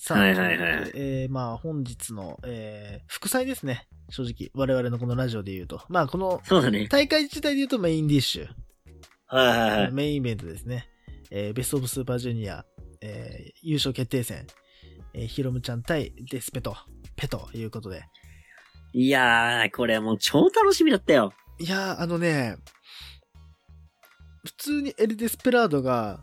さあ、はいはいはいえー、まあ本日の、えー、副菜ですね。正直。我々のこのラジオで言うと。まあこのそうだね。大会自体で言うとメインディッシュ。はいはいはい。メインイベントですね。えー、ベストオブスーパージュニア、えー、優勝決定戦、えー、ヒロムちゃん対デスペと、ペということで。いやー、これもう超楽しみだったよ。いやー、あのね、普通にエル・デスペラードが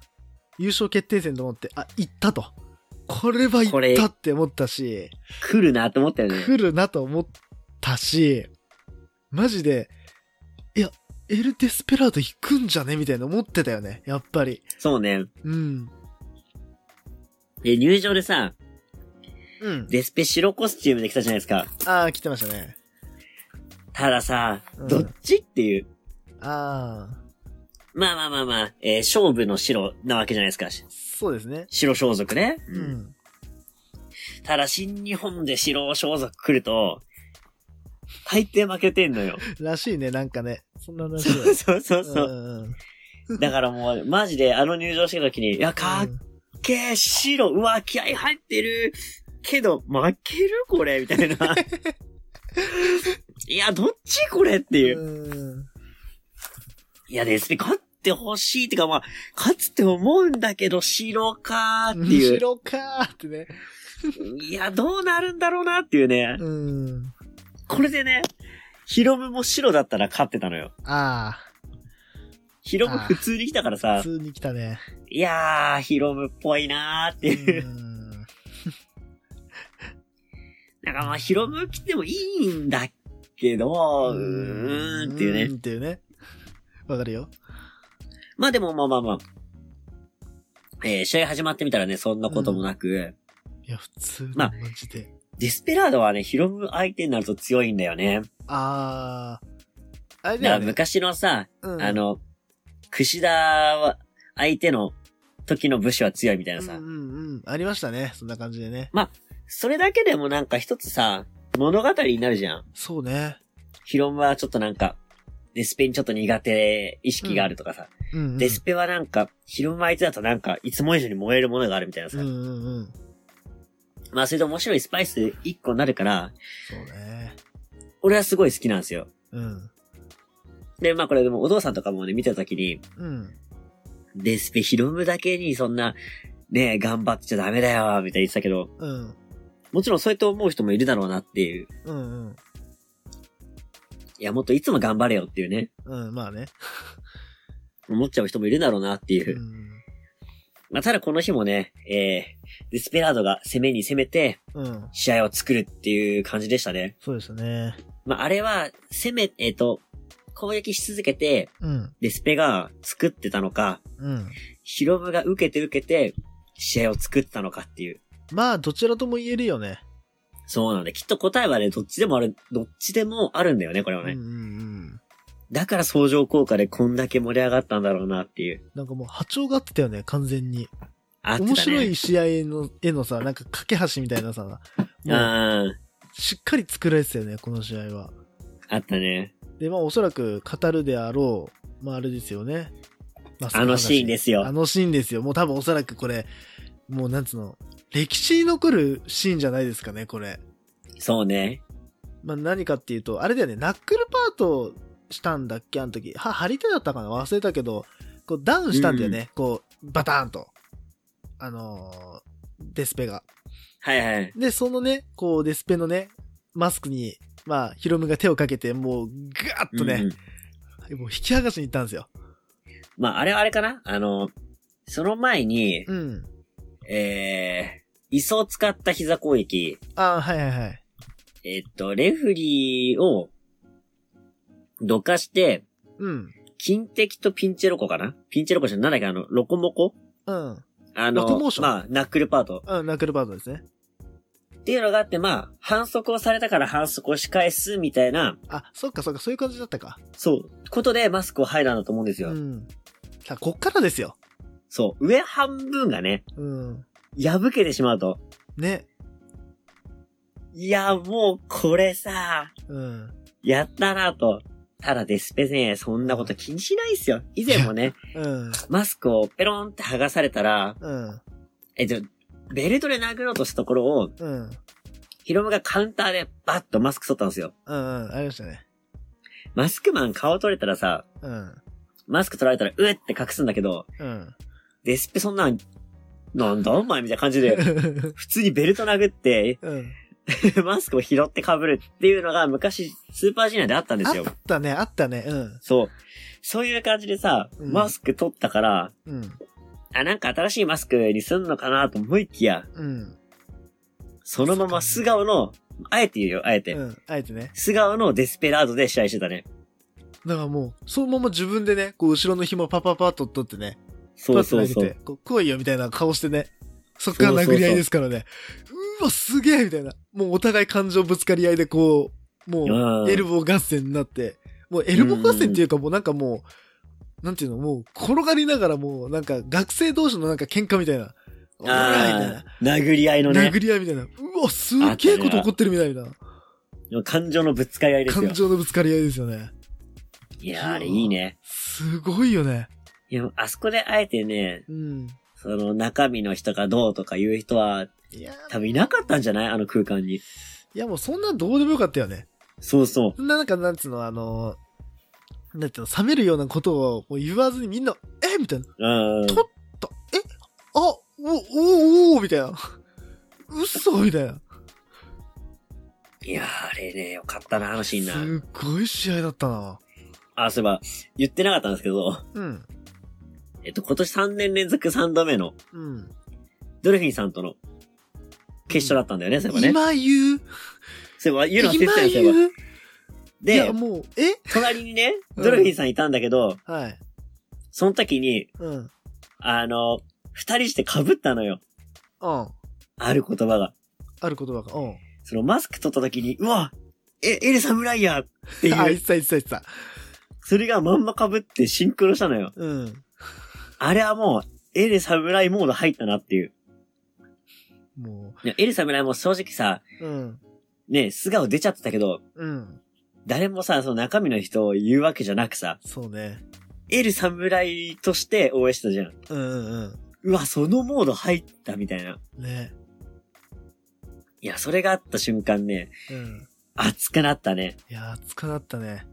優勝決定戦と思って、あ、行ったと。これは行ったって思ったし、来るなって思ったよね。来るなと思ったし、マジで、いや、エル・デスペラード行くんじゃねみたいな思ってたよね。やっぱり。そうね。うん。で、入場でさ、うん。デスペ白コスチュームで来たじゃないですか。あー、来てましたね。たださ、うんどっちっていう。あまあまあまあまあ、えー勝負の白なわけじゃないですか。ー、そうですね。白装束ね。う。ん。ただ、新日本で白装束来ると、大抵負けてんのよ。らしいね、なんかね。そんならしいよ。そうそうそうそう。んうんだからもう、マジであの入場してた時に、いや、かっけー、白、うわ、気合入ってる。けど、負けるこれみたいな。いや、どっちこれっていう。うん。いや、ですね、勝ってほしいってか、まあ、勝つって思うんだけど、白かーっていう。後ろかーってね。いや、どうなるんだろうなっていうね。うん。これでね、ヒロムも白だったら勝ってたのよ。あヒロム普通に来たからあ、さ普、通に来たね。いやー、ヒロムっぽいなーってういう。ん。なんかまあ、ヒロム来てもいいんだけど、うーんっていうね。うーんっていうね。わかるよ。まあでもまあまあまあ。えー試合始まってみたらね、そんなこともなく、いや、普通まあマジで。デスペラードはね、ヒロム相手になると強いんだよね。ああ。あれだよね。昔のさ、うんあ、の、串田は、相手の時の武士は強いみたいなさ。うんうんうん。ありましたね。そんな感じでね。それだけでもなんか一つさ、物語になるじゃん。そうね。ヒロムはちょっとなんか、デスペにちょっと苦手意識があるとかさ。うん、うん。デスペはなんか、ヒロム相手だとなんか、いつも以上に燃えるものがあるみたいなさ。うんうんうん。まあそれで面白いスパイス一個になるから、そうね。俺はすごい好きなんですよ。うん。で、まあこれでもお父さんとかもね、見たときに、うん。デスペヒロムだけにそんな、ね頑張っちゃダメだよ、みたいに言ってたけど、うん。もちろんそうやって思う人もいるだろうなっていう。うんうん。いや、もっといつも頑張れよっていうね。うん、まあね。思っちゃう人もいるだろうなっていうう。ん。まあ、ただこの日もね、えー、デスペラードが攻めに攻めて、うん。試合を作るっていう感じでしたね。そうですね。まあ、あれは、攻め、えっ、と、攻撃し続けて、うん。デスペが作ってたのか、うん。ヒロムが受けて受けて、試合を作ってたのかっていう。まあ、どちらとも言えるよね。そうなんで、きっと答えはね、どっちでもある、どっちでもあるんだよね、これはね。うんうんうん。だから相乗効果でこんだけ盛り上がったんだろうなっていう。なんかもう波長が合ってたよね、完全に。あってたね。面白い試合の、絵のさ、なんか架け橋みたいなさ、あーしっかり作られてたよね、この試合は。あったね。で、まあおそらく語るであろう、まああれですよね。まあのシーンですよあのシーンですよ。もう多分おそらくこれ、もうなんつうの、歴史に残るシーンじゃないですかね、これ。そうね。まあ何かっていうと、あれだよね、ナックルパートしたんだっけ、あの時。は、張り手だったかな？忘れたけど、こうダウンしたんだよね、こう、バターンと。あのーデスペが。はいはい。で、そのね、こう、デスペのね、マスクに、まあ、ヒロムが手をかけて、もう、ガーッとね、うんうんもう引き剥がしに行ったんですよ。まあ、あれはあれかな？あの、その前に、うん。えー、椅子を使った膝攻撃。ああ、はいはいはい。えっと、レフリーを、どかして、うん。金敵とピンチェロコかな？ピンチェロコじゃなんだっけあの、ロコモコ？うん。あのまあ、ナックルパート。うん、ナックルパートですね。っていうのがあって、まあ、反則をされたから反則を仕返すみたいな、あ、そっかそっか、そういう感じだったか。そう、ことでマスクを入らんだと思うんですよ。うん。さあ、こっからですよ。そう、上半分がね、うん。破けてしまうと。ね。いや、もう、これさ、うん。やったなと。ただデスペね、そんなこと気にしないっすよ。以前もね、うん。マスクをペロンって剥がされたら、うん。えっと、ベルトで殴ろうとしたところを、うん。ヒロムがカウンターでバッとマスク取ったんですよ。うんうん。ありましたね。マスクマン顔取れたらさ、うん。マスク取られたら、うえって隠すんだけど、うん。デスペそんなん、なんだお前みたいな感じで、普通にベルト殴って、うん。マスクを拾って被るっていうのが昔、スーパージュニアであったんであすよっ。たね、あったね。うん。そう。そういう感じでさ、うんマスク取ったから、うん。あ、なんか新しいマスクにすんのかなと思いきや、うん。そのまま素顔の、あえて言うよ、あえて。うん。あえてね。素顔のデスペラードで試合してたね。だからもう、そのまま自分でね、こう、後ろの紐パパパッと取ってね、そうそうそう。こう、来いよみたいな顔してね、そっから殴り合いですからね。うわ、すげえみたいな。もうお互い感情ぶつかり合いでこう、もうエルボー合戦になって、もうエルボー合戦っていうかもうなんかもう、なんていうの、もう転がりながらもうなんか学生同士のなんか喧嘩みたいな。おらみたいなあ。あ、殴り合いのね殴、り合いみたいな。うわ、すげえこと起こってるみたいな。感情のぶつかり合いですよ感。情のぶつかり合いですよね。いやー、あれいいね。すごいよね。いや、あそこであえてね、うん。その中身の人がどうとかいう人は、いや、多分いなかったんじゃない？あの空間に。いやもうそんなんどうでもよかったよね。そうそう。そんななんか、なんつうの、あの、なんていうの、冷めるようなことをもう言わずにみんな、え？みたいな。うん。ととえ？あ、お、お、お、お、みたいな。嘘？みたいな。いやー、あれね、よかったな、あのシーンな。すっごい試合だったな。あ、そういえば、言ってなかったんですけど、うん。えっと、今年3年連続3度目の、うん。ドルフィンさんとの決勝だったんだよね、そういえばね。今言う？そういえば、言うの忘れて今たよ、そういで、もう、え？隣にね、うんドルフィンさんいたんだけど、はい。その時に、うん。あの、二人して被ったのよ。うん。ある言葉が。ある言葉が。うん。そのマスク取った時に、うわえ、エレ侍やってあ、いう、言ってた言ってた言ってた。それがまんま被ってシンクロしたのよ。うん。あれはもう、エレ侍モード入ったなっていう。もいやエレ侍も正直さ、う、うん。ね、素顔出ちゃってたけど、うん。誰もさ、その中身の人を言うわけじゃなくさ、そうね。エル侍として応援してたじゃん。うんうんうわ、そのモード入ったみたいな。うん。ね。いや、それがあった瞬間ね、うん。熱くなったね。いや、熱くなったね。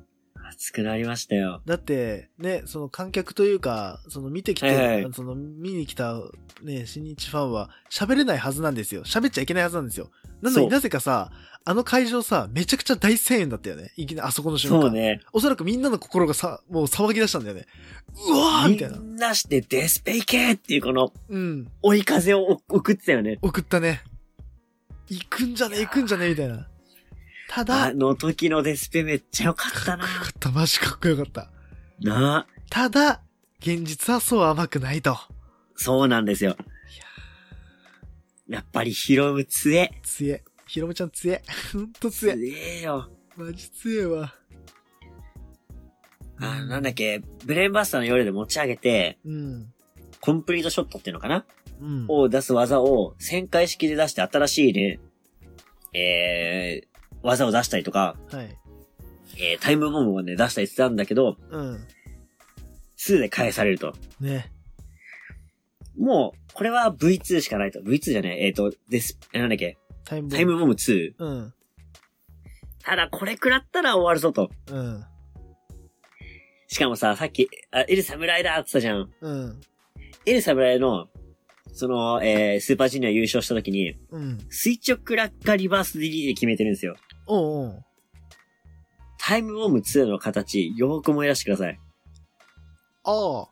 熱くなりましたよ。だって、ね、その観客というか、その見てきて、はいはいその見に来た、ね、新日ファンは喋れないはずなんですよ。喋っちゃいけないはずなんですよ。なのになぜかさ、あの会場さ、めちゃくちゃ大声援だったよね。いきなりあそこの瞬間。そうね。おそらくみんなの心がさ、もう騒ぎ出したんだよね。うわーみたいなみ。んなしてデスペイケーっていうこのうん。追い風を送ってたよね。送ったね。行くんじゃね行くんじゃねみたいな。ただ、あの時のデスペめっちゃよかったなかっこ。よかった。マジかっこよかった。なあ。ただ、現実はそう甘くないと。そうなんですよ。やっぱりヒロム強え。つえ。ひろむちゃんつえ。ほんとつ強え。えよ。マジつえわ。あ、なんだっけ、ブレーンバスターの夜で持ち上げて、うん。コンプリートショットっていうのかな？うん。を出す技を旋回式で出して新しいね、えー、技を出したりとか、はい。えー、タイムボムをね、出したりしてたんだけど、うん。2で返されると。ね。もう、これは V2 しかないと。V2 じゃねえ、えっ、と、です、えなんだっけ、タイムボム。タイムボム2。うん。ただ、これ食らったら終わるぞと。うん。しかもさ、さっき、あ、エル侍だって言ったじゃん。うん。エル侍の、その、えー、スーパージュニア優勝した時に、うん。垂直落下リバース DD で決めてるんですよ。おうおう。タイムボム2の形、よーく思い出してください。ああ。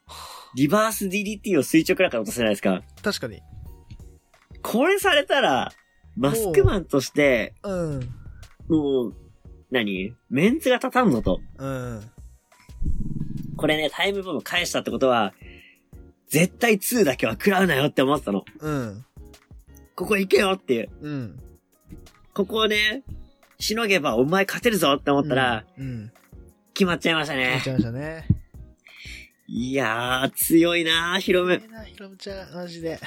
リバース DDT を垂直落下で落とせないですか？確かに。これされたら、マスクマンとして、うん。もう、何？メンツが立たんぞと。うん。これね、タイムボム返したってことは、絶対2だけは食らうなよって思ってたの。うん。ここ行けよっていう。うん。ここをね、しのげばお前勝てるぞって思ったら、うん。決まっちゃいましたねやっち。ゃいましたね。いやー、強いなー、ヒロム。ええな、ひろむちゃん、マジで。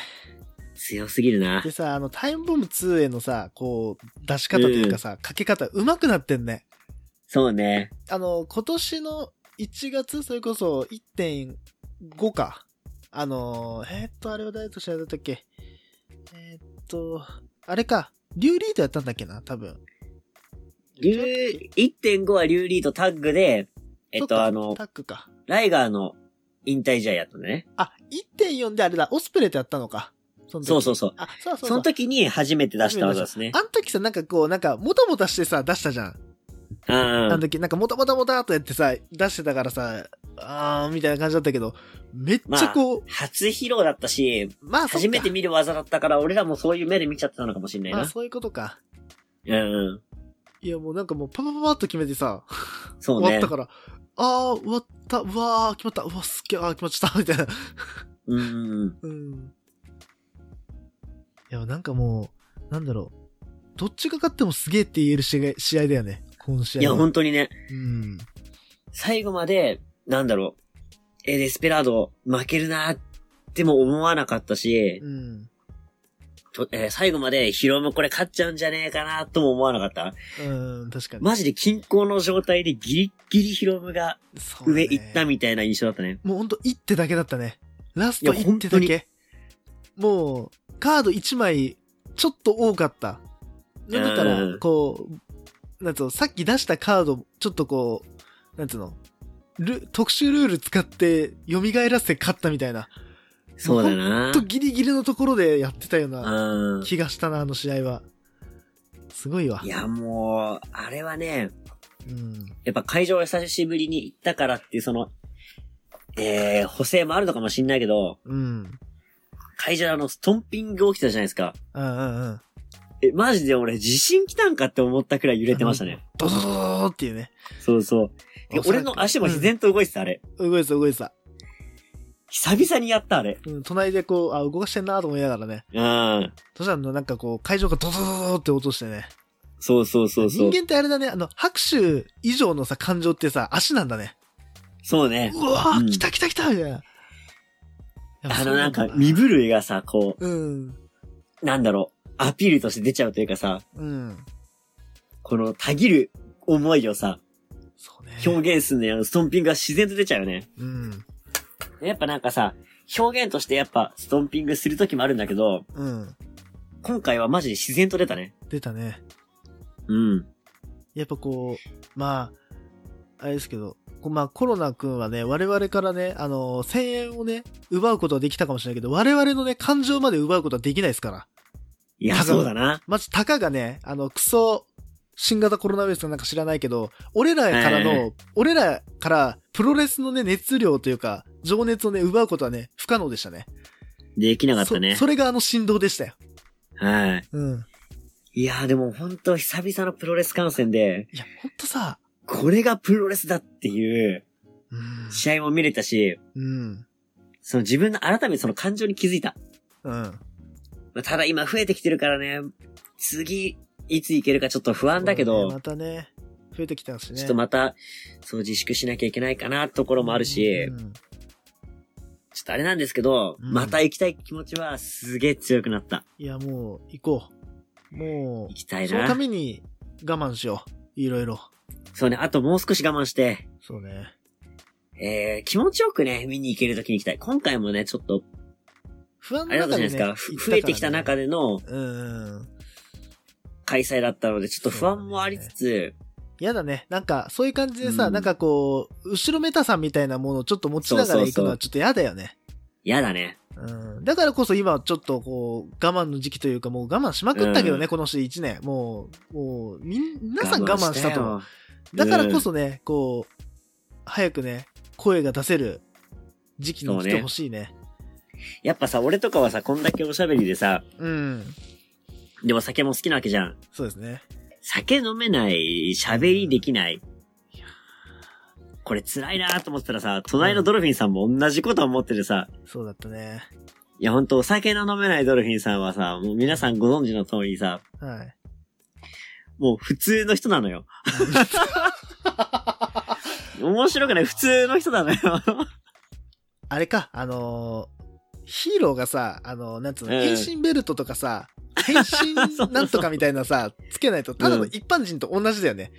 強すぎるなで。さ、あの、タイムボム2へのさ、こう、出し方というかさ、かけ方、上手くなってんね。そうね。あの、今年の1月、それこそ1.5か。あの、えーっと、あれは誰と試合だったっけ？えーっと、あれか、リュウリートやったんだっけな、多分。リュー、1.5はリューリーとタッグで、えっと、あのタ、ックか。ライガーの引退試合やったのね。あ、1.4であれだ、オスプレイとやったのか。そそうそうそう。あ、そうそうそう。その時に初めて出した技ですね。あの時さ、なんかこう、なんか、もたもたしてさ、出したじゃん。うんあの時、なんかもたもたもたっとやってさ、出してたからさ、あー、みたいな感じだったけど、めっちゃこう、初披露だったし、まあ、初めて見る技だったから、俺らもそういう目で見ちゃってたのかもしれないな。まあ、そういうことか。うんうん。いや、もうなんかもう、パパパパッと決めてさ、そうね終わった。から、あー、終わった、うわー、決まった、うわ、すっげー、あー、決まっちゃった、みたいな。うんうん。いや、なんかもう、なんだろう。どっちが勝ってもすげーって言える試合試合だよね。この試合いや、は。本当にね、うん。最後まで、なんだろう、え、デスペラード負けるなっても思わなかったし、うん。とえー最後までヒロムこれ勝っちゃうんじゃねえかなとも思わなかった？うん、確かに。マジで均衡の状態でギリッギリヒロムがそうだね上行ったみたいな印象だったね。もうほんと一手だけだったね。ラストいや一手だけ。もう、カード1枚、ちょっと多かった。だったらう、んこう、なんつうの、さっき出したカード、ちょっとこう、なんつうの、ル特殊ルール使って蘇らせて勝ったみたいな。そうだほな。んとギリギリのところでやってたようなうん。気がしたな、あの試合は。すごいわい。や、もう、あれはね、うん。やっぱ会場久しぶりに行ったからっていうその、えー、補正もあるのかもしんないけど、うん。会場であの、ストンピング起きてたじゃないですか。うんうんうん。え、マジで俺地震来たんかって思ったくらい揺れてましたね。ドドドドドっていうね。そうそう。俺の足も自然と動いてた、あれ。動いてた動いてた。久々にやった、あれ。うん、隣でこう、あ、動かしてんなと思いながらね。うん。そしたらなんかこう、会場がドドドドドって音してね。そうそうそうそう。人間ってあれだね、あの、拍手以上のさ、感情ってさ、足なんだね。そうね。うわー、うん来た来た来たみたいな。あのなんかだ身震いがさ、こうん。う、なんだろう、アピールとして出ちゃうというかさ、うん。このたぎる思いをさ、そうね。表現するのやストンピングが自然と出ちゃうよね。うん。やっぱなんかさ、表現としてやっぱストンピングする時もあるんだけど、うん。今回はマジで自然と出たね。出たね。うん。やっぱこう、まあ、あれですけど、こうまあコロナ君はね、我々からね、あの、1000円をね、奪うことはできたかもしれないけど、我々のね、感情まで奪うことはできないですから。いや、そうだな。まず、たかがね、あの、クソ、新型コロナウイルスかなんか知らないけど、俺らからの、え俺らからプロレスのね、熱量というか、情熱をね、奪うことはね、不可能でしたね。できなかったねそ。それがあの振動でしたよ。はい。うん。いやーでもほんと久々のプロレス観戦で、いや、ほんとさ、これがプロレスだっていううん。試合も見れたし、うん。その自分の改めてその感情に気づいた。うん。まあただ今増えてきてるからね、次、いつ行けるかちょっと不安だけど、ねまたね、増えてきたしね。ちょっとまた、そう自粛しなきゃいけないかなところもあるし、うんちょっとあれなんですけど、うんまた行きたい気持ちはすげえ強くなった。いや、もう、行こう。も行きたいそのたな。めに我慢しよう。いろいろ。そうね、あともう少し我慢して、そうね。えー、気持ちよくね、見に行けるときに行きたい。今回もね、ちょっと、不安あれだったじゃないですか、ふ増えてきた中で。でのうん。開催だったので、ちょっと不安もありつつ、やだね。なんか、そういう感じでさ、うんなんかこう、後ろめたさみたいなものをちょっと持ちながら行くのはちょっと嫌だよね。嫌だね。うん。だからこそ今ちょっとこう、我慢の時期というかもう我慢しまくったけどね、うんこの人1年。もう、もう、みん、皆さん我慢したと思う。よだからこそね、こう、早くね、声が出せる時期に来てほしいね。やっぱさ、俺とかはさ、こんだけおしゃべりでさ、うん。でも酒も好きなわけじゃん。そうですね。酒飲めない、喋りできない。これ辛いなと思ってたらさ、隣のドルフィンさんも同じこと思っててさ、そうだったね。いやほんとお酒の飲めないドルフィンさんはさ、もう皆さんご存知の通りさ、はい。もう普通の人なのよ。面白くない普通の人なのよ。あれか、あのーヒーローがさ、あのーなんつうの、うん変身ベルトとかさ、変身 なんとかみたいなさ、つけないと、ただの一般人と同じだよね。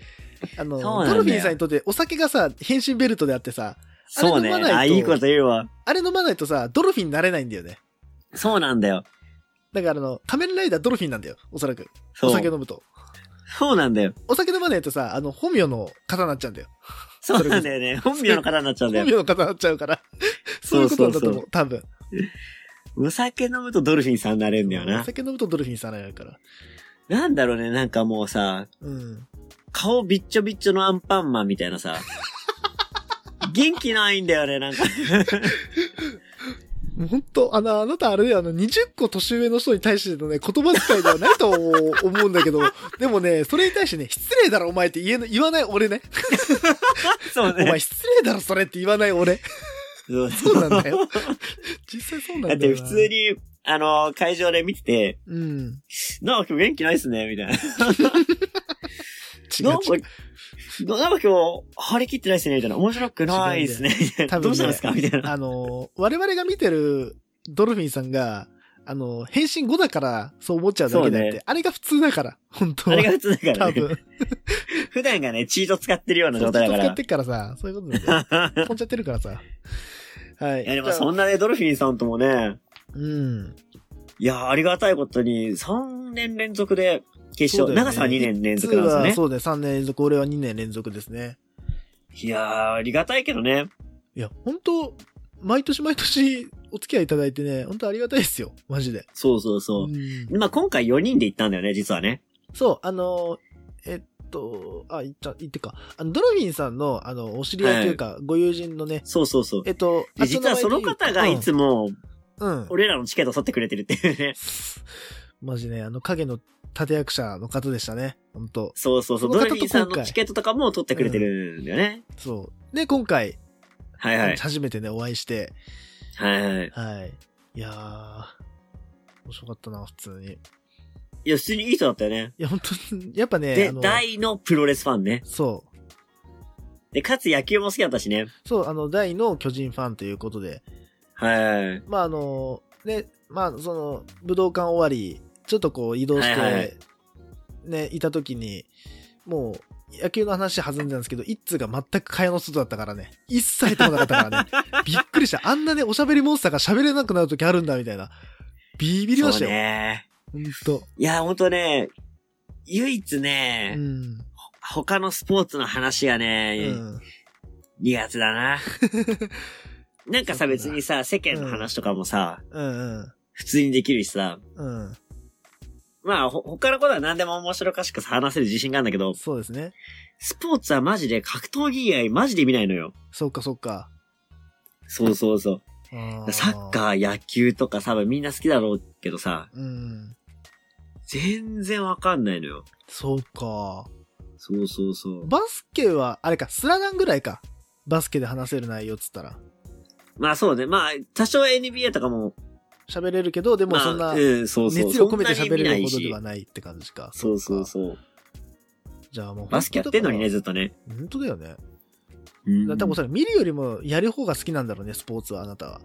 あの、ドルフィンさんにとってお酒がさ、変身ベルトであってさ、そうね。あれ飲まないいいこと言うわ。あれ飲まないとさ、ドルフィンになれないんだよね。そうなんだよ。だからあの、仮面ライダードルフィンなんだよ、おそらく。お酒飲むと。そうなんだよ。お酒飲まないとさ、あの、本名の方になっちゃうんだよ。そうなんだよね。本名の方になっちゃうんだよ。本名の方になっちゃうから。そういうことなんだと思う、多分。お酒飲むとドルフィンさんになれるんだよおな。酒飲むとドルフィンさんになるから。なんだろうね、なんかもうさ、うん。顔びっちょびっちょのアンパンマンみたいなさ。元気ないんだよね、なんか。もう本当あの、あなたあれだよ、あの、20個年上の人に対してのね、言葉遣いではないと思うんだけど、でもね、それに対してね、失礼だろ、お前って言えの言わない俺ね。そうお前ね。失礼だろ、それって言わない俺。そうなんだよ。実際そうなんだよな。だって普通に、あの、会場で見てて、うん。なんか今日元気ないっすね、みたいな。違うなんか違う。、なんか今日、張り切ってないっすね、みたいな。面白くないっすね、みたいな。多分ねどうしたんですかみたいな。あの、我々が見てるドルフィンさんが、あの、変身後だからそう思っちゃうだけであって、ねあれが普通だから、本当は。あれが普通だからね。多分。普段がね、チート使ってるような状態だから使って。っからさ、そういうことだよ。飛んじゃってるからさ。はい。いや、でもそんなね、ドルフィンさんともね、うん。いや、ありがたいことに、3年連続で決勝、ね長さは2年連続なんですよね。そうだよ、3年連続、俺は2年連続ですね。いやー、ありがたいけどね。いや、本当毎年毎年お付き合いいただいてね、本当ありがたいですよ。マジで。そうそうそうう。んまあ今回4人で行ったんだよね、実はね。そう、あの、えっと、あ、言った、言ってか。あの、ドルフィンさんの、あの、お知り合いというか、ご友人のね、そうそうそう。えっと、で実はその方がいつも、も、うん。俺らのチケット取ってくれてるっていうね。マジね、あの、影の立役者の方でしたね。本当そうそうそう。ドルフィンさんのチケットとかも取ってくれてるんだよね。そう。で、今回、はいはい。初めてね、お会いして、はいはい。はい。いやー、面白かったな、普通に。いいや、普通にいい人だったよね。や、本当に、やっぱね、で大のプロレスファンね。そう。で、かつ野球も好きだったしね。そう、あの、大の巨人ファンということで、はいはい。まあ、あの、ね、まあ、その、武道館終わり、ちょっとこう移動して、はいはいね、いた時に、もう、野球の話弾んでたんですけど、一通が全く会話の外だったからね。一切止まなかったからね。びっくりした。あんなね、おしゃべりモンスターが喋れなくなる時あるんだ、みたいな。ビビりましたそうよ。ね。ほんと。いや、ほんとね、唯一ね、うん。他のスポーツの話がうね、ん。苦手だな。なんかさ、別にさ、世間の話とかもさ、うん。うん。普通にできるしさ、うん。まあ、ほ他のことは何でも面白かしく話せる自信があるんだけど、そうですね。スポーツはマジで格闘技以外マジで見ないのよ。そっかそっか。そうそうそう。あサッカー、野球とかさ、みんな好きだろうけどさ、ー。うん。全然わかんないのよ。そうか。そうそうそう。バスケは、あれか、スラダンぐらいか。バスケで話せる内容っつったら。まあそうね。まあ、多少 NBA とかも、喋れるけど、でもまあ、そんな。熱量込めて喋れるほどではないって感じか。そうそうう。そう。じゃあもう、バスケやってんのにね、ずずっとね。本当だよね。うんだ多分それ見るよりもやる方が好きなんだろうね、スポーツはあなたは。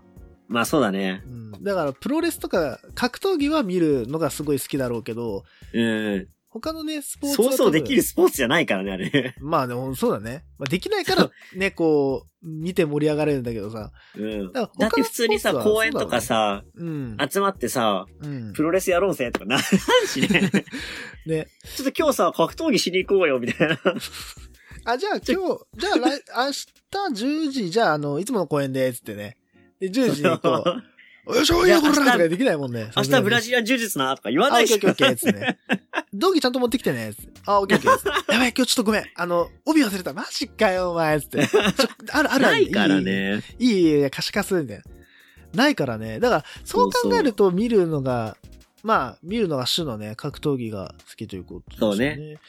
まあそうだね。うん。だから、プロレスとか格闘技は見るのがすごい好きだろうけど、うん。他のね、スポーツはそうそうできる。るスポーツじゃないからね、あれ。まあでも、そうだね。まあ、できないから、ね、こう、見て盛り上がれるんだけどさ。うん。だからだって普通にさ、公園とかさ、うん。集まってさ、うん。プロレスやろうぜとかならんしね。ね。ちょっと今日さ、格闘技しに行こうよ、みたいな。あ、じゃあ今日、じゃあ来、明日10時、じゃああの、いつもの公園で、つってね。で、10時にこう、よいしょ、いいよ、これいや明日とかできないもんね。明日ブラジジリアン柔術な、とか言わないしッケーオッケーオッケー、つってね。道着ちゃんと持ってきてね。あ、オッケーオッケー、つって。やばい、今日ちょっとごめん。あの、帯忘れた。マジかよ、お前、つって。ちょある、ある、ある。ないからね。いい。いい、いい、可視化するんだよ。ないからね。だから、そう考えると見るのが、まあ、見るのが主のね、格闘技が好きということですよそうね。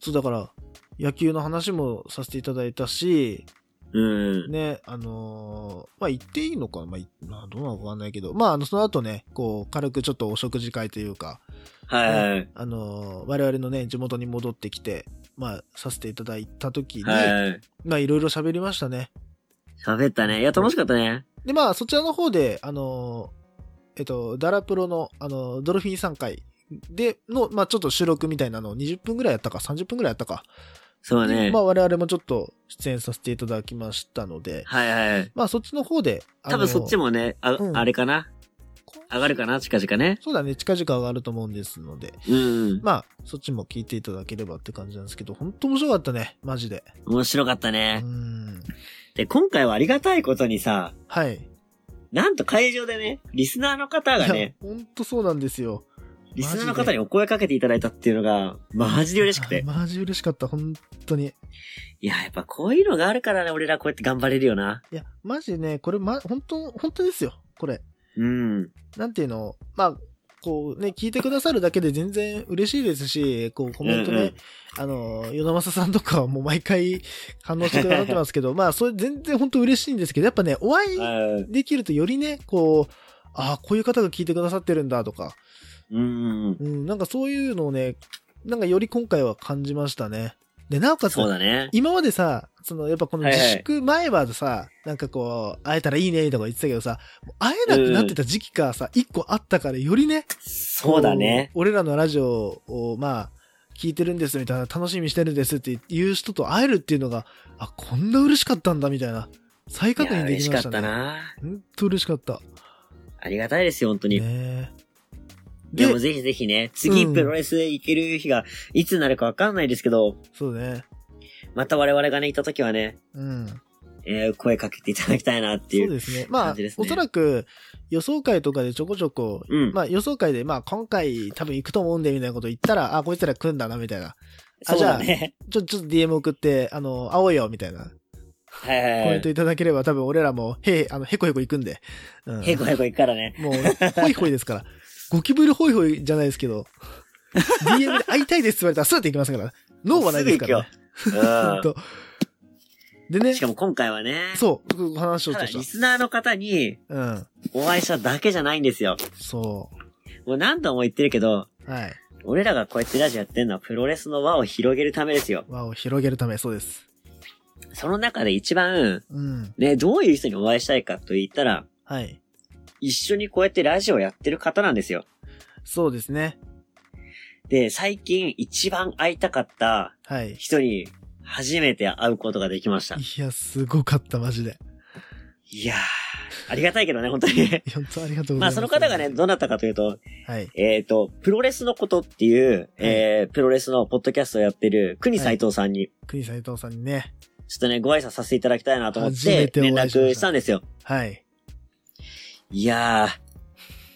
そう、だから、野球の話もさせていただいたし、うん。ね、あのーまあ、言っていいのかなまあ、いまあ、どうなのかわかんないけど、まあ、あの、その後ね、こう、軽くちょっとお食事会というか、はいはい。あのー我々のね、地元に戻ってきて、まあ、させていただいた時に、はい。まあ、いろいろ喋りましたね。喋ったね。いや、楽しかったね。で、まあ、そちらの方で、あのーえっと、ダラプロの、あの、ドルフィン3回で、の、まあ、ちょっと収録みたいなのを20分ぐらいやったか、30分ぐらいやったか。そうね。まあ、我々もちょっと出演させていただきましたので、はいはい。まあ、そっちの方で、多分そっちもね、あ、うんあれかな？上がるかな？近々ね。そうだね、近々上がると思うんですので、うん。まあ、そっちも聞いていただければって感じなんですけど、本当面白かったね、マジで。面白かったうね。ん。で、今回はありがたいことにさ、はい。なんと会場でね、リスナーの方がね、、本当そうなんですよ。リスナーの方にお声かけていただいたっていうのが、マジで嬉しくて。マジ嬉しかった、本当に。いや、やっぱこういうのがあるからね、俺らこうやって頑張れるよな。いや、マジでね、これ、ま、本当本当ですよ、これ。うん。なんていうの、まあ、こうね、聞いてくださるだけで全然嬉しいですし、こうコメントね、うんうんあの、与田正さんとかはもう毎回反応してくださってますけど、まあ、それ全然本当嬉しいんですけど、やっぱね、お会いうんできるとよりね、こう、ああ、こういう方が聞いてくださってるんだとか、うん。うん、なんかそういうのをね、なんかより今回は感じましたね。で、なおかつ、そうだね。今までさ、その、やっぱこのはいはい自粛前はさ、なんかこう、会えたらいいねとか言ってたけどさ、会えなくなってた時期がさ、一個あったから、よりね、そうだね。俺らのラジオを、まあ、聞いてるんですみたいな、楽しみにしてるんですっていう人と会えるっていうのが、あ、こんな嬉しかったんだみたいな、再確認で嬉しかっきましたね。たな。ほんと嬉しかった。ありがたいですよ、本当に。ねでもで、ぜひぜひね、次うんプロレス行ける日がいつになるかわかんないですけど、そうね。また我々がね、行った時はね、うん。えー声かけていただきたいなっていう。そうですね。まあ、おそらく予想会とかでちょこちょこ、うん。まあ予想会で、まあ今回多分行くと思うんでみたいなこと言ったら、あ、こいつら来んだなみたいな。そうだね。ちょ、ちょっと DM 送って、あの、会おうよみたいなはいはいはいコメント。いただければ多分俺らも、へ、あの、へこへこ行くんで。うん。へこへこ行くからね。もう、ホイホイですから。ゴキブリホイホイじゃないですけど、DM で会いたいですって言われたらスーって行きますから。ノーはないですから、ね。すぐ行ほんとでねうん。し、かも今回はね、そう、僕話をとしただリスナーの方にた。うん。お会いしただけじゃないんですよ。そもう何度も言ってるけど、う。はい。俺らがこうやってラジオやってるのはプロレスの輪を広げるためですよ。輪を広げるため、そうです。その中で一番、うん。ね、どういう人にお会いしたいかと言ったら、はい。一緒にこうやってラジオやってる方なんですよ。そうですね。で、最近一番会いたかったはい。人に初めて会うことができました。いや、すごかった、マジで。いやー、ありがたいけどね、本当に。本当ありがとうございます。まあその方がね、、どうなったかというと、はい。えっ、と、プロレスのことっていう、えー、プロレスのポッドキャストをやってる国斉藤さんに、国斉藤さんにね。ちょっとね、ご挨拶させていただきたいなと思って、初めてお連会いしました絡したんですよ。はい。いやー、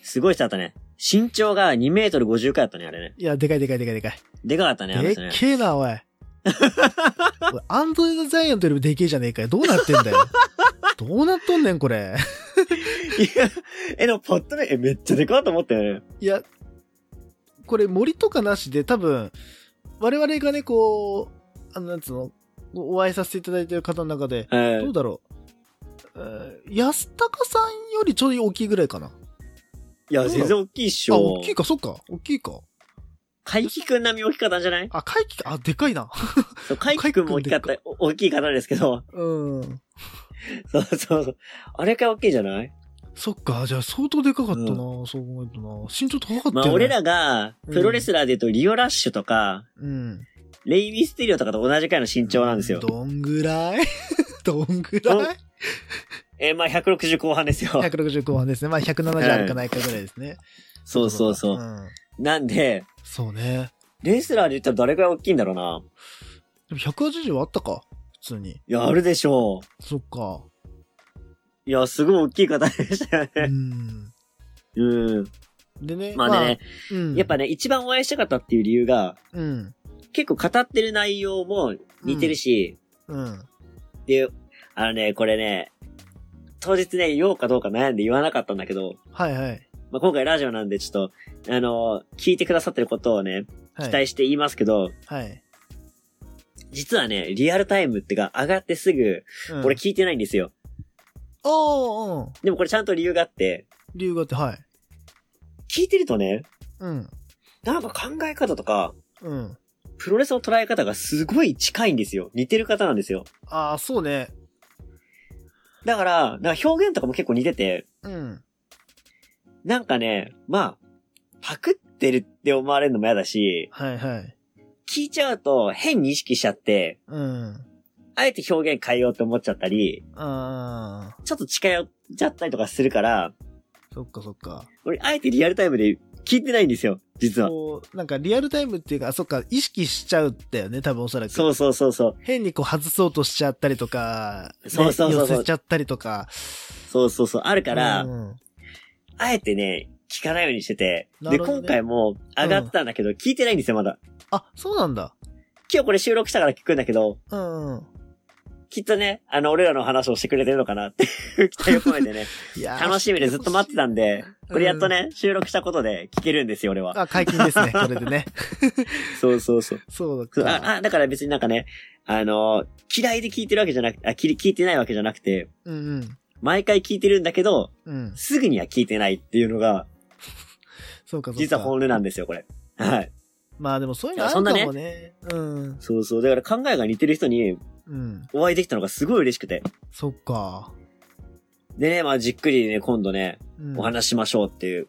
すごい人だったね。身長が2メートル50くらいだったね、あれね。いや、でかいでかいでかいでかい。でかかったね、あのでっ。けえな、おい。おいアンドレ・ザ・ザイアントよりもでけえじゃねえかよ。どうなってんだよ。どうなっとんねん、これ。いや、え、でもパッとね、え、めっちゃでかいと思ったよね。いや、これ森とかなしで多分、我々がね、こう、あの、なんつうの、お会いさせていただいてる方の中で、はいどうだろう。えー安高さんよりちょい大きいぐらいかな。いや、全然大きいっしあ、ょ。大きいか、そっか。大きいか。海輝くん並み大きかったんじゃない？あ、怪奇か。あ、でかいな。そう、海輝くんも大きかった、お大きい方ですけど、うん。そうそうそう。あれか大きいじゃない？そっか。じゃあ相当でかかったな、そう思うとな。身長高かったよ、ね。まあ、俺らが、プロレスラーで言うと、リオラッシュとか、うん。レイ・ミステリオとかと同じくらいの身長なんですよ。どんぐらい？どんぐらい？えーまあ、160後半ですよ。?160 後半ですね。まあ170あるかないかぐらいですね。そうそうそう。ん。なんで、そうね。レスラーで言ったらどれくらい大きいんだろうな。でも180あったか？普通に。いや、あるでしょそっか。う。いや、すごい大きい方でしたようね。ん。うん。でね。まあね、まあ、うん。やっぱね、一番お会いしたかったっていう理由が、うん。結構語ってる内容も似てるし、うん。で、あのね、これね、当日ね、言おうかどうか悩んで言わなかったんだけど、はいはい。まあ、今回ラジオなんでちょっと、あの聞いてくださってることをね、はい。期待して言いますけど、はい。実はね、リアルタイムってが上がってすぐ、うん、俺聞いてないんですよ。おー、うん。でもこれちゃんと理由があって、理由があって、はい。聞いてるとね、うん。なんか考え方とか、うん。プロレスの捉え方がすごい近いんですよ。似てる方なんですよ。ああ、そうね。だから、なんか表現とかも結構似てて、うん。なんかね、まあ、パクってるって思われるのも嫌だし、はいはい。聞いちゃうと変に意識しちゃって、うん。あえて表現変えようって思っちゃったり、あちょっと近寄っちゃったりとかするから、そっかそっか。俺、あえてリアルタイムで聞いてないんですよ、実は。こう、なんかリアルタイムっていうか、あそっか、意識しちゃうんだよね、多分おそらく。そうそうそうそう。変にこう外そうとしちゃったりとか、ねそうそうそうそう寄せちゃったりとか。そうそうそう。あるから、うんあえてね、聞かないようにしてて。ね今回も上がったんだけど、聞いてないんですよ、まだ。あ、そうなんだ。今日これ収録したから聞くんだけど、うんうん。きっとね、あの、俺らの話をしてくれてるのかなっていう期待を込めてね、いやー楽しみでずっと待ってたんで、これやっとね、収録したことで聞けるんですよ、俺は。あ、解禁ですね、これでね。そうそうそう。そうそうか。あ、あだから別になんかね、あの、嫌いで聞いてるわけじゃなくて、あ、き聞いてないわけじゃなくて、うんうん。毎回聞いてるんだけど、うん。すぐには聞いてないっていうのが、そうか、そうか。実は本音なんですよ、これ。はい。まあでもそういうのあるかもね。うん。そうそう。だから考えが似てる人にうん。お会いできたのがすごい嬉しくて。そっか。でね、まあじっくりね、今度ね、うんお話ししましょうっていう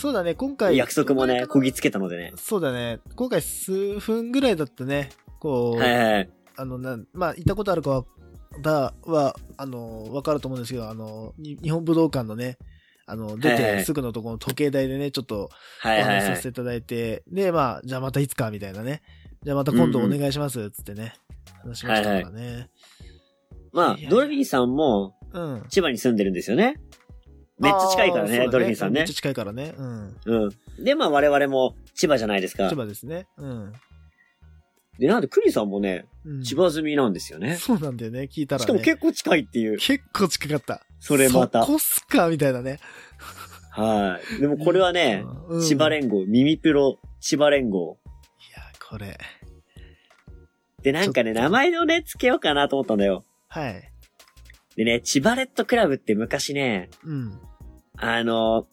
そうだね、今回。約束もね、こぎつけたのでね。そうだね。今回数分ぐらいだったね。こう、はいはいはい。あの、なん、まあ、行ったことあるかは、だ、は、あの、わかると思うんですけど、あの、に日本武道館のね、あの、出はいはいてすぐのところの時計台でね、ちょっとおはいはいはい話しさせて。いただいて、で、まあ、じゃあまたいつか、みたいなね。じゃあまた今度お願いします、つってね、話しましたからね。まあいや、ドルフィンさんもうん。千葉に住んでるんですよね。めっちゃ近いからね、あーそうだドルフィンさんねめっちゃ。近いからね。うん。うん。で、まあ我々も千葉じゃないですか千。葉ですね。うん。で、なんでクリさんもね、うん千葉住みなんですよね。そうなんだよね、聞いたらね。しかも結構近いっていう。結構近かった。それまたそこっすかみたいなね。はい。でもこれはね、うん千葉連合、耳プロ千葉連合。いや、これ。で、なんかね、名前をね、つけようかなと思ったんだよ。はい。でね、千葉レッドクラブって昔ね、うん。あの、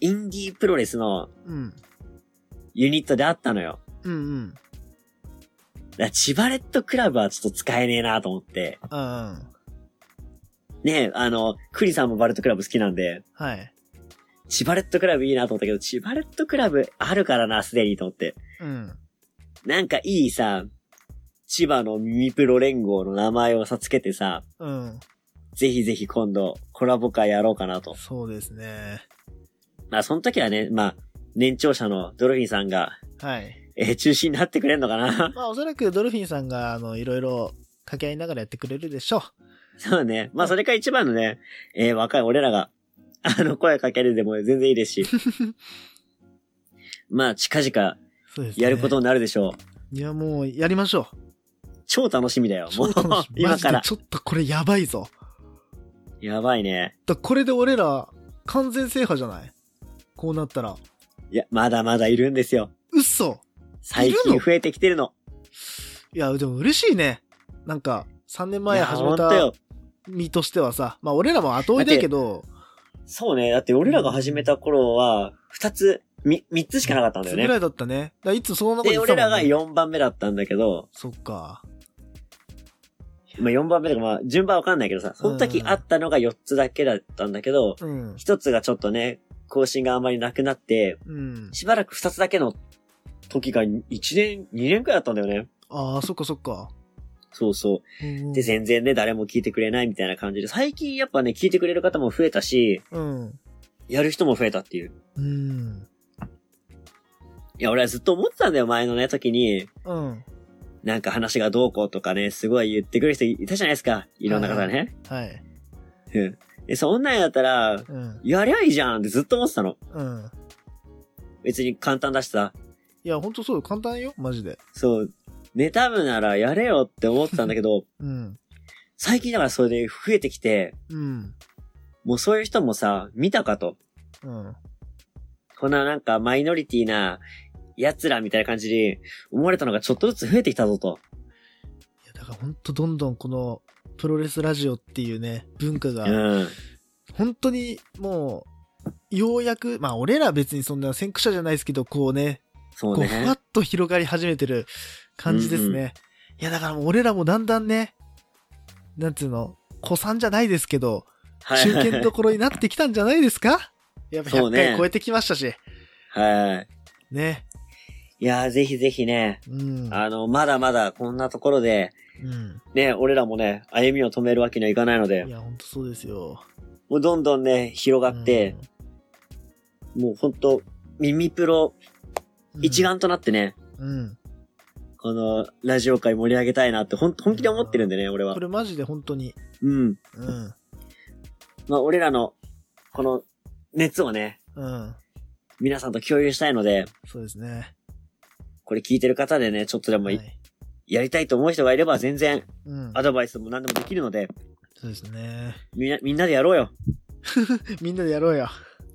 インディープロレスのうん。ユニットであったのよ。うんうん。だ千葉レッドクラブはちょっと使えねえなと思って。うんうん。ねあの、クリさんもバレットクラブ好きなんで、はい。千葉レッドクラブいいなと思ったけど、千葉レッドクラブあるからな、すでにと思って。うん。なんかいいさ、千葉のミミプロ連合の名前をさ、つけてさ、うん。ぜひぜひ今度コラボ会やろうかなと。そうですね。まあその時はね、まあ、年長者のドルフィンさんが、はい。えー中心になってくれんのかな まあ、おそらくドルフィンさんが、あの、いろいろ掛け合いながらやってくれるでしょそうね。まあそれが一番のね、えー若い俺らが、あの、声かけるでも全然いいですし。まあ近々。やることになるでしょう。いや、もう、やりましょ超楽しみだよ。う。もう今から。ちょっとこれやばいぞ。やばいね。だこれで俺ら、完全制覇じゃない？こうなったら。いや、まだまだいるんですよ。嘘最近増えてきてるの。いや、でも嬉しいね。なんか、3年前始めた。身としてはさ、まあ俺らも後追いだけど、そうね。だって俺らが始めた頃は、二つ、み、三つしかなかったんだよね。ぐらいだったね。だいつそんなことで、言ってたもん、俺らがね。4番目だったんだけど、そっか。まあ4番目とかまあ順番わかんないけどさ、その時あったのが4つだけだったんだけど、うん。一つがちょっとね、更新があまりなくなって、うん。しばらく二つだけの時が1年、2年くらいだったんだよね。ああ、そっかそっか。そうそう。うんで、全然ね、誰も聞いてくれないみたいな感じで、最近やっぱね、聞いてくれる方も増えたし、うん。やる人も増えたっていう。うん。いや、俺はずっと思ってたんだよ、前のね、時に。うん。なんか話がどうこうとかね、すごい言ってくる人いたじゃないですか。いろんな方がね。はい。うん。で、そんなんやったら、うん。やりゃいいじゃんってずっと思ってたの。うん。別に簡単だしさ。いや、ほんとそうよ。簡単よ。マジで。そう。妬むならやれよって思ってたんだけど、うん。最近だからそれで増えてきて、うん。もうそういう人もさ、見たかと。うん。こんななんかマイノリティな奴らみたいな感じに思われたのがちょっとずつ増えてきたぞと。いや、だからほんとどんどんこの、プロレスラジオっていうね、文化うが、ん。本当にもう、ようやく、まあ俺ら別にそんな先駆者じゃないですけど、こうね、そうこう、ふわねっ。と広がり始めてる感じですね。うんうんいや、だからもう俺らもだんだんね、なんつうの、子さんじゃないですけど、はい中堅どころになってきたんじゃないですか？やっぱ100そうね回超えてきましたし。はい。ね。いやー、ぜひぜひね、うん。あの、まだまだこんなところで、うん。ね、俺らもね、歩みを止めるわけにはいかないのでい、や、ほんとそうですよ。もうどんどんね、広がって、もうほんと、耳プロ一丸となってね、うん。このラジオ界盛り上げたいなってほん本気で思ってるんでね、俺はこ。れマジで本当に。うん。うん。まあ俺らの、この熱をね、うん。皆さんと共有したいので、そうですね。これ聞いてる方でね、ちょっとでもはい。やりたいと思う人がいれば全然うん。アドバイスも何でもできるので、そうですね。みんな、みんなでやろうよ。みんなでやろうよ。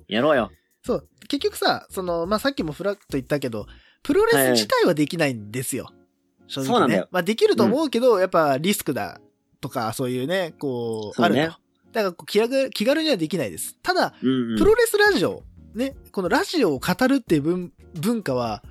やろうよ。そう。結局さ、その、まあ、さっきもフラッと言ったけど、プロレス自体はできないんですよ。正直ね。そうなんだよまあ、できると思うけど、やっぱリスクだとか、そういうね、こう、そうねあると。だから気軽、気軽にはできないです。ただ、うん、うん。プロレスラジオ、ね、このラジオを語るっていう文文化は、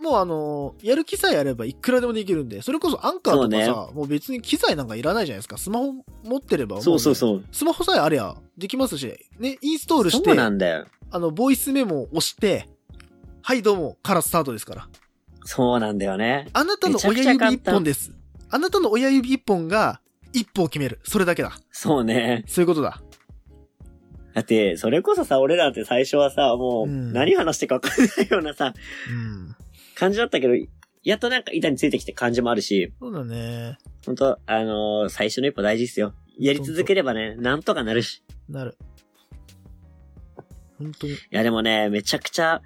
もうあの、やる気さえあればいくらでもできるんで、それこそアンカーとかさ、そもう別に機材なんかいらないじゃないですか。スマホ持ってればもねそうそうそう。スマホさえあればできますし、ね、インストールしてそう、なんだよ。あの、ボイスメモを押して、はい、どうも、からスタートですから。そうなんだよね。あなたの親指一本です。あなたの親指一本が一歩を決める。それだけだ。そうね。そういうことだ。だって、それこそさ、俺らって最初はさ、もう、うん何話してか分かんないようなさ、うん。感じだったけど、やっとなんか板についてきて感じもあるし、そうだね。本当あのー最初の一歩大事っすよ。やり続ければね、なんとかなるし。なる。本当に。いやでもね、めちゃくちゃ、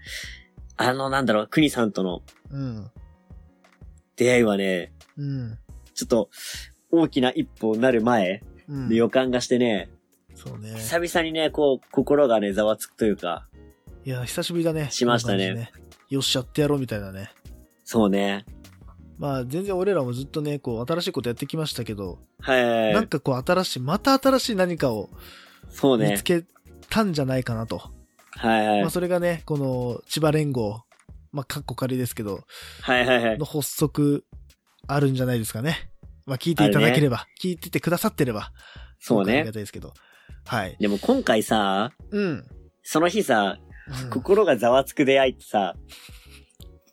あの、なんだろう、国さんとのうん。出会いはね、うん。ちょっと、大きな一歩になる前うんの予感がしてね、そうね。久々にね、こう、心がね、ざわつくというか、いや、久しぶりだね。しましたねよっしゃってやろうみたいなね。そうね。まあ、全然俺らもずっとね、こう、新しいことやってきましたけど、はい。なんかこう、新しい、また新しい何かをそうね見つ。けたんじゃないかなと。はいはいまあ、。それがね、この、千葉連合、まあ、かっこ仮ですけど、はいはいはいの。発足、あるんじゃないですかね。まあ、聞いていただければ、聞いててくださってれば、そうありがね。たいですけど。はい。でも今回さ、うん。その日さ、うん心がざわつく出会いってさ、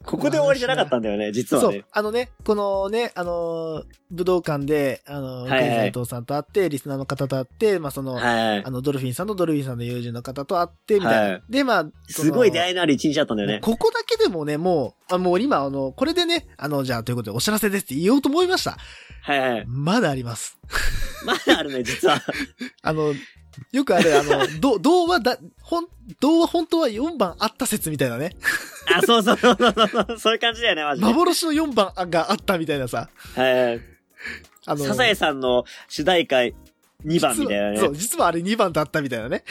ここで終わりじゃなかったんだよね、実はそうね。。あのね、このね、あのー武道館で、あのー、はいはい伊藤さんと会って、リスナーの方と会って、まあ、その、はいあ。の、ドルフィンさんとドルフィンさんの友人の方と会って、みたいな。はいで、まあ、すごい出い会いのある一日だったんだよね。ここだけでもね、もう、あもう今、あの、これでね、あの、じゃあ、ということでお知らせですって言おうと思いました。はいはい。まだあります。まだあるね、実は。あの、よくある、あの、ど、童話だ、ほん、童話本当は4番あった説みたいなね。あ、そうそうそうそうそう。そういう感じだよね、マジで。幻の4番があったみたいなさ。はいはい。あの、サザエさんの主題歌2番みたいなね。そう、実はあれ2番だったみたいなね。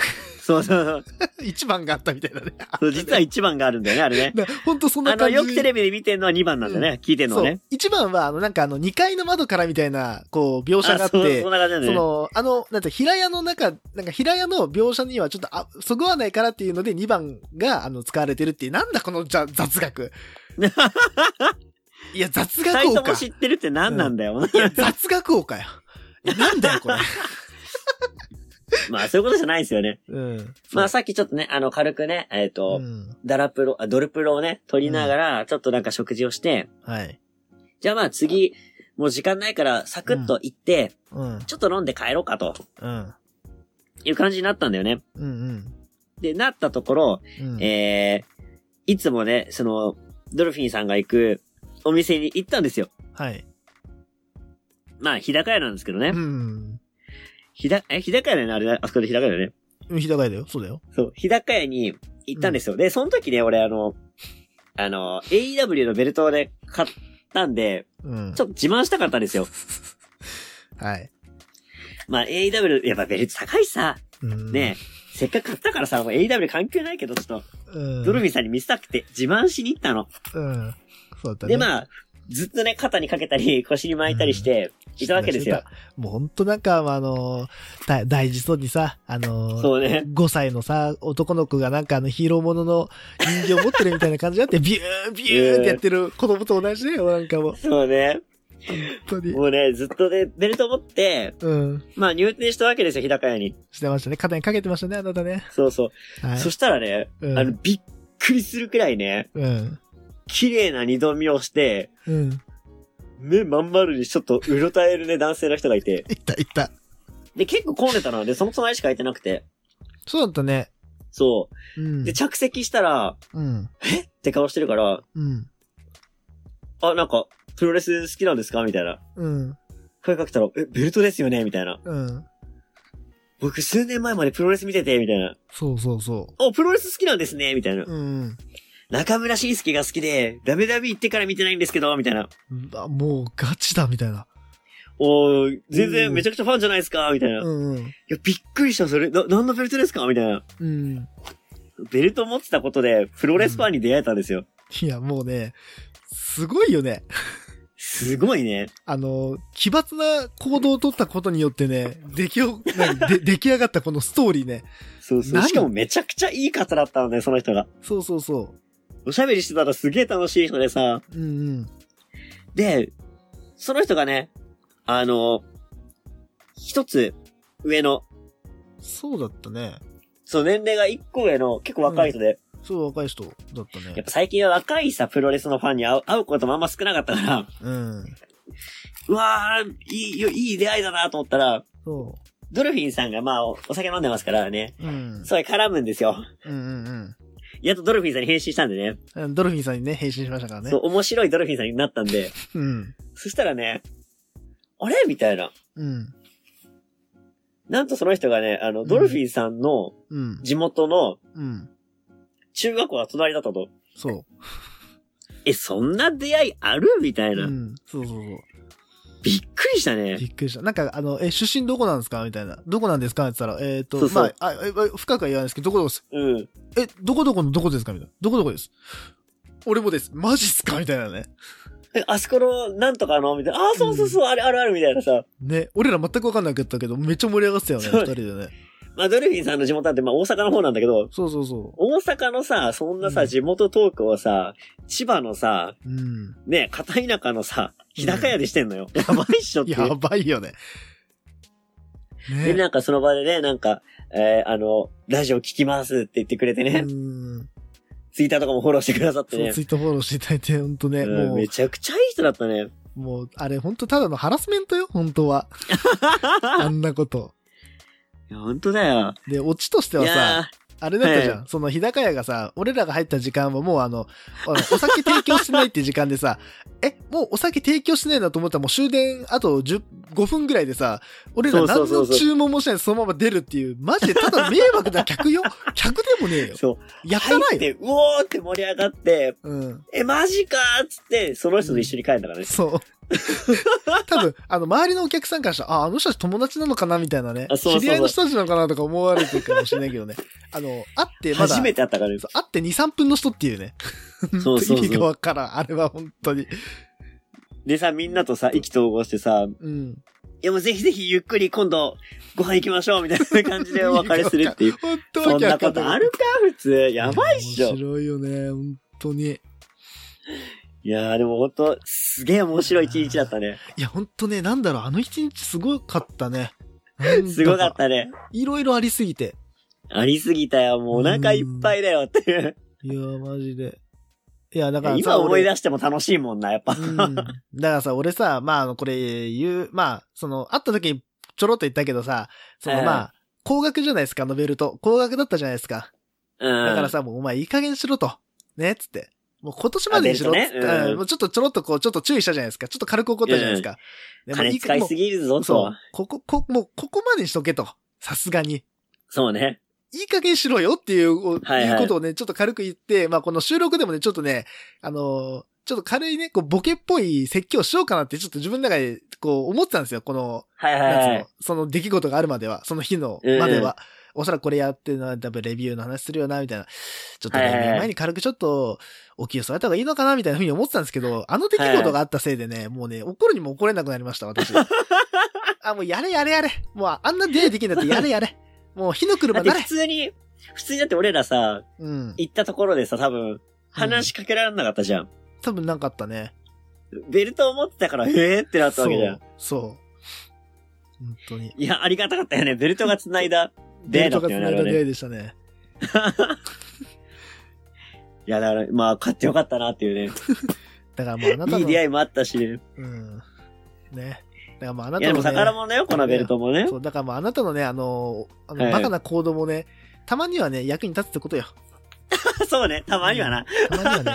そうそうそう。1番があったみたいなね。そう実は1番があるんだよね、あれね。だ本当そんなあの、感じ。よくテレビで見てるのは2番なんだね。聞いてるのはね。そう。1番は、あの、なんかあの、2階の窓からみたいな、こう、描写があってそん、な感じなんだね。その、あの、なんて、平屋の中、なんか平屋の描写にはちょっと、あ、そぐわないからっていうので2番が、あの、使われてるっていう、なんだこの雑学。いや、雑二学王か。知ってるって何なんだよ。いや、雑学王かよ。いやなんだよ、これ。まあ、そういうことじゃないですよね。うん。まあ、さっきちょっとね、あの、軽くね、えっとう、ん。ダラプロ、あドルプロをね、取りながら、ちょっとなんか食事をして、はい。じゃあまあ次、もう時間ないから、サクッと行って、うん。ちょっと飲んで帰ろうかとうん。いう感じになったんだよね。うん。で、なったところ、うん。えー、いつもね、その、ドルフィンさんが行くお店に行ったんですよ。はい。まあ、日高屋なんですけどねう。ん。日高、え、日高屋だよねあれ、あそこで日高屋だよね。日高屋だよ。そうだよ。そう、日高屋に行ったんですよ。で、その時ね、俺あの、あの、AEW のベルトをね、買ったんで、うん。ちょっと自慢したかったんですよ。はい。まあ、AEW、やっぱベルト高いしさ、うん。ねえ、せっかく買ったからさ、もう AEW 関係ないけど、ちょっと、うん。ドルフィンさんに見せたくて自慢しに行ったの。うん。そうだね。で、まあ、ずっとね、肩にかけたり、腰に巻いたりして、いたわけですよ。もうほんとなんか、あのだ大事そうにさ、あのそうね。5歳のさ、男の子がなんかあのヒーローものの人形を持ってるみたいな感じであって、ビュー ビューってやってる子供と同じだよ、なんかもう。そうね。本当に。もうね、ずっとね、ベルト持って、うん。まあ入店したわけですよ、日高屋に。してましたね。肩にかけてましたね、あなたね。そうそう。はい。そしたらね、うんあの、びっくりするくらいね、うん。綺麗な二度見をして、うん。目まん丸にちょっとうろたえるね、男性の人がいて。いった、いった。で、結構混んでたので、その隣しか空いてなくて。そうだったね。そうう。ん。で、着席したら、うん。えって顔してるから、うん。あ、なんか、プロレス好きなんですか？みたいな。うん。声かけたら、え、ベルトですよね？みたいな。うん。僕数年前までプロレス見てて、みたいな。そうそうそお、プロレス好きなんですね？みたいなう。。うん。中村慎介が好きで、ダメダメ行ってから見てないんですけど、みたいな。あもうガチだみたいな。おー全然めちゃくちゃファンじゃないですかみたいな。いうんうん。や、びっくりした、それ。な、何のベルトですかみたいな。うん。ベルト持ってたことで、プロレスファンに出会えたんですよ。いや、もうね、すごいよね。すごいね。あの、奇抜な行動を取ったことによってね、出来を、何で 出来上がったこのストーリーね。そうそう。何？しかもめちゃくちゃいい方だったのね、その人が。そうそうそおしゃべりしてたらすげえ楽しい人でさ。う。うんうん。で、その人がね、あの、一つ上の、そうだったね。そう、年齢が一個上の結構若い人で、そう、若い人だったやっね。ぱ最近は若いさ、プロレスのファンに会う会うこともあんま少なかったから、うん。うわー、いいよ、いい出会いだなと思ったら、そドルフィンさんがまあおお酒飲んでますからね、う。うん。すごい絡むんですよ。うんうんやっとドルフィンさんに返信したんでね。うん。ドルフィンさんにね、返信しましたからね。そう、面白いドルフィンさんになったんで、うん。そしたらね、あれ？みたいな。うん。なんとその人がね、あの、ドルフィンさんのうん。地元のうん。中学校が隣だったと。そう。え、そんな出会いある？みたいうな。ん。そうそうそう。びっくりしたねび。っくりした。なんか、あの、え、出身どこなんですかみたいな。どこなんですか？って言ったら、えっ、と、そうそうまあ、あ、え深くは言わないですけど、どこどこです？うん。え、どこどこのどこですかみたいな。どこどこです？俺もです。マジっすかみたいなね。え、あそこの、なんとかのみたいな。あ、そうそうそう、あれあるあるみたいなさ。ね。俺ら全くわかんなかったけど、めっちゃ盛り上がってたよね、二人でね。まあ、ドルフィンさんの地元なんて、まあ、大阪の方なんだけど、そうそうそ大阪のさ、そんなさ、うん地元トークをさ、千葉のさ、う。うん。ね、片田舎のさ、日高屋でしてんのよ。やばいっしょっていう。やばいよね。で、ね。なんかその場でね、なんか、えーあの、ラジオ聞きますって言ってくれてね、うん。ツイッターとかもフォローしてくださってそう、ねツ。イッターフォローしていただいて、ほんとね、うんもめちゃくちゃいい人だったね。う、もう、あれほんとただのハラスメントよ、本当は。あんなこと。いや、本当だよ。で、オチとしていはさ、やあれだったじゃん。はその日高屋がさ、俺らが入った時間はもうあの、お酒提供してないって時間でさ、え、もうお酒提供してないなと思ったらもう終電あと10 5分ぐらいでさ、俺ら何の注文もしないでそのまま出るっていう、マジでただ迷惑な客よ？客でもねえよ。そう。やったないよ。入って、うおーって盛り上がって、うん。え、マジかーっつって、その人と一緒に帰んだからね。そう。多分、あの、周りのお客さんからしたら、あ、あの人たち友達なのかなみたいなね。あそうそうそう知り合いの人たちなのかなとか思われてるかもしれないけどね。あの、会ってまだ、初めて会ったからね。そう会って2、3分の人っていうね。そうそうそう意味がわからん。あれは本当に。でさ、みんなとさ、意気投合してさ、うん。いやもうぜひぜひゆっくり今度、ご飯行きましょうみたいな感じでお別れするっていう。本当そんなことあるか普通。やばいっしょ。面白いよね、本当に。いやーでもほんと、すげえ面白い一日だったね。いや、本当ね、なんだろう、あの一日すごかったね。すごかったね。いろいろありもぎて。ありすぎたよ。もうお腹いっぱいだよっていう。いや、マジで。いや、だからさ今思い俺出しても楽しいもんな、やっぱ。うん。だからさ、俺さ、まあ、あの、これ言う、まあ、その、会った時にちょろっと言ったけどさ、その、はいまあ、高額じゃないですか、あのベルト。高額だったじゃないですか。うん。だからさ、もうお前いい加減にしろと。ね、つって。もう今年までにしろっつって、ねうんうんもうちょっとちょろっとこう、ちょっと注意したじゃないですか。ちょっと軽く怒ったじゃないですか。でも金使いすぎるぞ、もうそうと。。ここ、こ、もうここまでにしとけと。さすがに。そうね。いい加減しろよっていう、おはいはいいうことをね、ちょっと軽く言って、まあこの収録でもね、ちょっとね、あのーちょっと軽いね、こう、ボケっぽい説教しようかなって、ちょっと自分の中で、こう、思ってたんですよ。この、はいはいはい。その出来事があるまでは、その日のうんうんまでは。おそらくこれやってるのは、多分レビューの話するよな、みたいな。ちょっと前に軽くちょっと、お気を添えた方がいいのかな、みたいなふうに思ってたんですけど、あの出来事があったせいでね、もうね、怒るにも怒れなくなりました、私。あ、もうやれやれやれ。もうあんな出会いできるんだってやれやれ。もう火の車なれ普。通に、普通にだって俺らさ、うん。行ったところでさ、多分、話しかけられなかったじゃん。多分なかったね。ベルトを持ってたから、へーってなったわけじゃん。そう。そう。本当に。いや、ありがたかったよね。ベルトが繋いだ出会いだったよね。あれはねベルトが繋いだ出会いでしたね。いや、だから、まあ、買ってよかったなっていうね。だからもうあなたの。いい出会いもあったしね。うん。ね。だからもうあないや、でもたのね。宝物だよ、このベルトもね。そう、だからもうあなたのね、あの、あの、はいバカな行動もね、たまにはね、役に立つってことよ。そうね、たまにはな。たまにはね。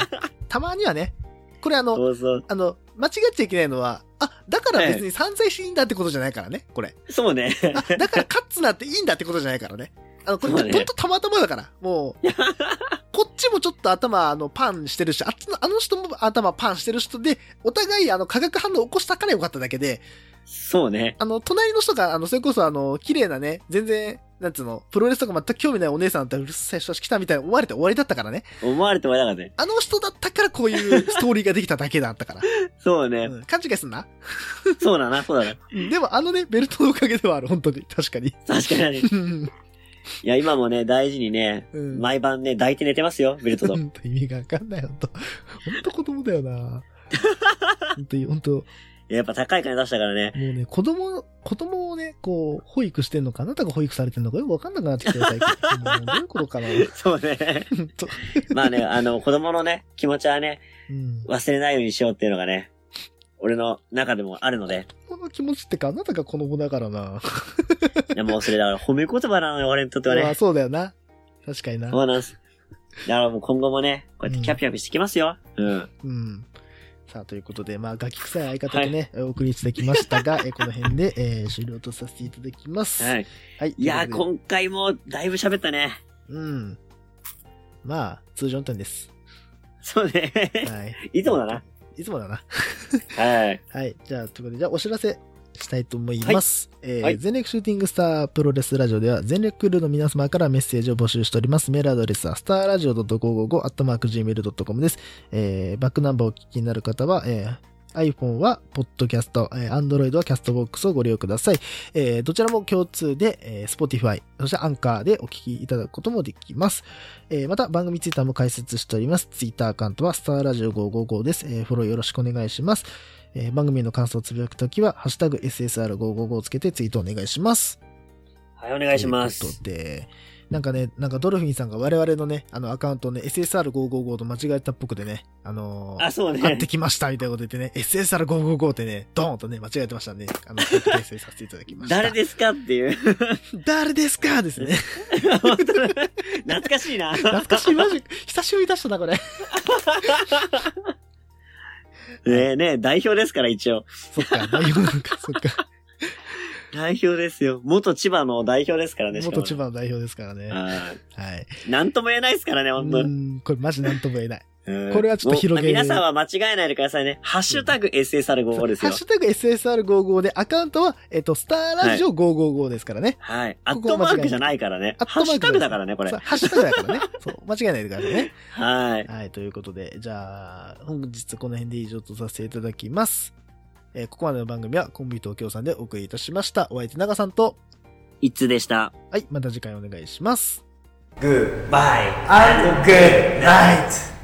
たまにはね。これあの、そうそう。あの、間違っちゃいけないのは、あ、だから別に散財していいんだってことじゃないからね、これ。そうね。あ、だからカッツなっていいんだってことじゃないからね。あの、これ、ねほんとたまたまだから。もう、こっちもちょっと頭、あの、パンしてるし、あっちの、あの人も頭パンしてる人で、お互い、あの、化学反応を起こしたからよかっただけで、そうね。あの、隣の人が、あの、それこそ、あの、綺麗なね、全然、なんつうの、プロレスとか全く興味ないお姉さんだったらうるさい人たち来たみたいに思われて終わりだったからね。思われてもらえなかったね。あの人だったからこういうストーリーができただけだったから。そうね。うん、勘違いすんな。そうだな、そうだな。うんでもあのね、ベルトのおかげではある、本当に。確かに。確かに。うんいや、今もね、大事にね、うん毎晩ね、抱いて寝てますよ、ベルトと。意味がわかんない、本当本当子供だよな。本当に、本当もやっぱ高い金出したからね。うね、子供、子供をね、こう、保育してんのか、あなたが保育されてんのか？よくわかんなくなってきてる最近。もうどういうことかな？そうね。まあね、あの、子供のね、気持ちはね、うん。忘れないようにしようっていうのがね、俺の中でもあるので、この気持ちってか、あなたが子供だからな。いやもうそれだから褒め言葉なのよ、俺にとってはまあ、ね。そうだよな。確かにな。そうなんです。だからもう今後もね、こうやってキャピキャピしてきますよ。うん。うん。さあ、ということで、まあ、ガキ臭い相方とね、お送りいただきましたが、えこの辺で、えー終了とさせていただきます。はい。はい。いや今回もだいぶ喋ったね。うん。まあ、通常運転です。そうね。はい。いつもだな。いつもだな。はい。はい。じゃあ、ということで、じゃあ、お知らせしたいと思います。えーはい全力シューティングスタープロレスラジオでは、全力クルーの皆様からメッセージを募集しております。メールアドレスは、スターラジオ .555-gmail.com です。えーバックナンバーをお聞きになる方は、えー iPhone は、ポッドキャスト、えー Android はキャストボックスをご利用ください。えーどちらも共通で、えー Spotify、そしてアンカーでお聞きいただくこともできます。えーまた、番組ツイッターも開設しております。ツイッターアカウントは、スターラジオ555です。えーフォローよろしくお願いします。えー番組への感想をつぶやくときは、ハッシュタグ SSR555 をつけてツイートお願いします。はい、お願いします。ということで、なんかね、なんかドルフィンさんが我々のね、あのアカウントをね、SSR555 と間違えたっぽくてね、あのーあ、そうね買って。きましたみたいなこと言ってね、SSR555 ってね、ドーンとね、間違えてましたんで、あの、訂正させていただきました。誰ですかっていう。誰ですかですね。懐かしいな。懐かしい、マジ、久しぶり出したな、これ。ねえねえ、代表ですから、一応。そっか、代表なんか、そっか。代表ですよ。元千葉の代表ですからね、元千葉の代表ですからね。ははい。い。なんとも言えないですからね、う本当ん、これマジなんとも言えない。うんこれはちょっと広げもう皆さんは間違えないでくださいね。ハッシュタグ SSR55 ですよハッ。シュタグ SSR55 で、アカウントは、えっと、スターラジオ555ですからね。はい。アこットマークじゃないからね。アットマークハッシュタグだからね、これ。ハッシュタグだからね。そう、間違えないでくださいね。はい。はい、ということで、じゃあ、本日この辺で以上とさせていただきます。えーここまでの番組はコンビ東京さんでお送りいたしました。お相手長さんと、一通でした。はい、また次回お願いします。Goodbye and good night.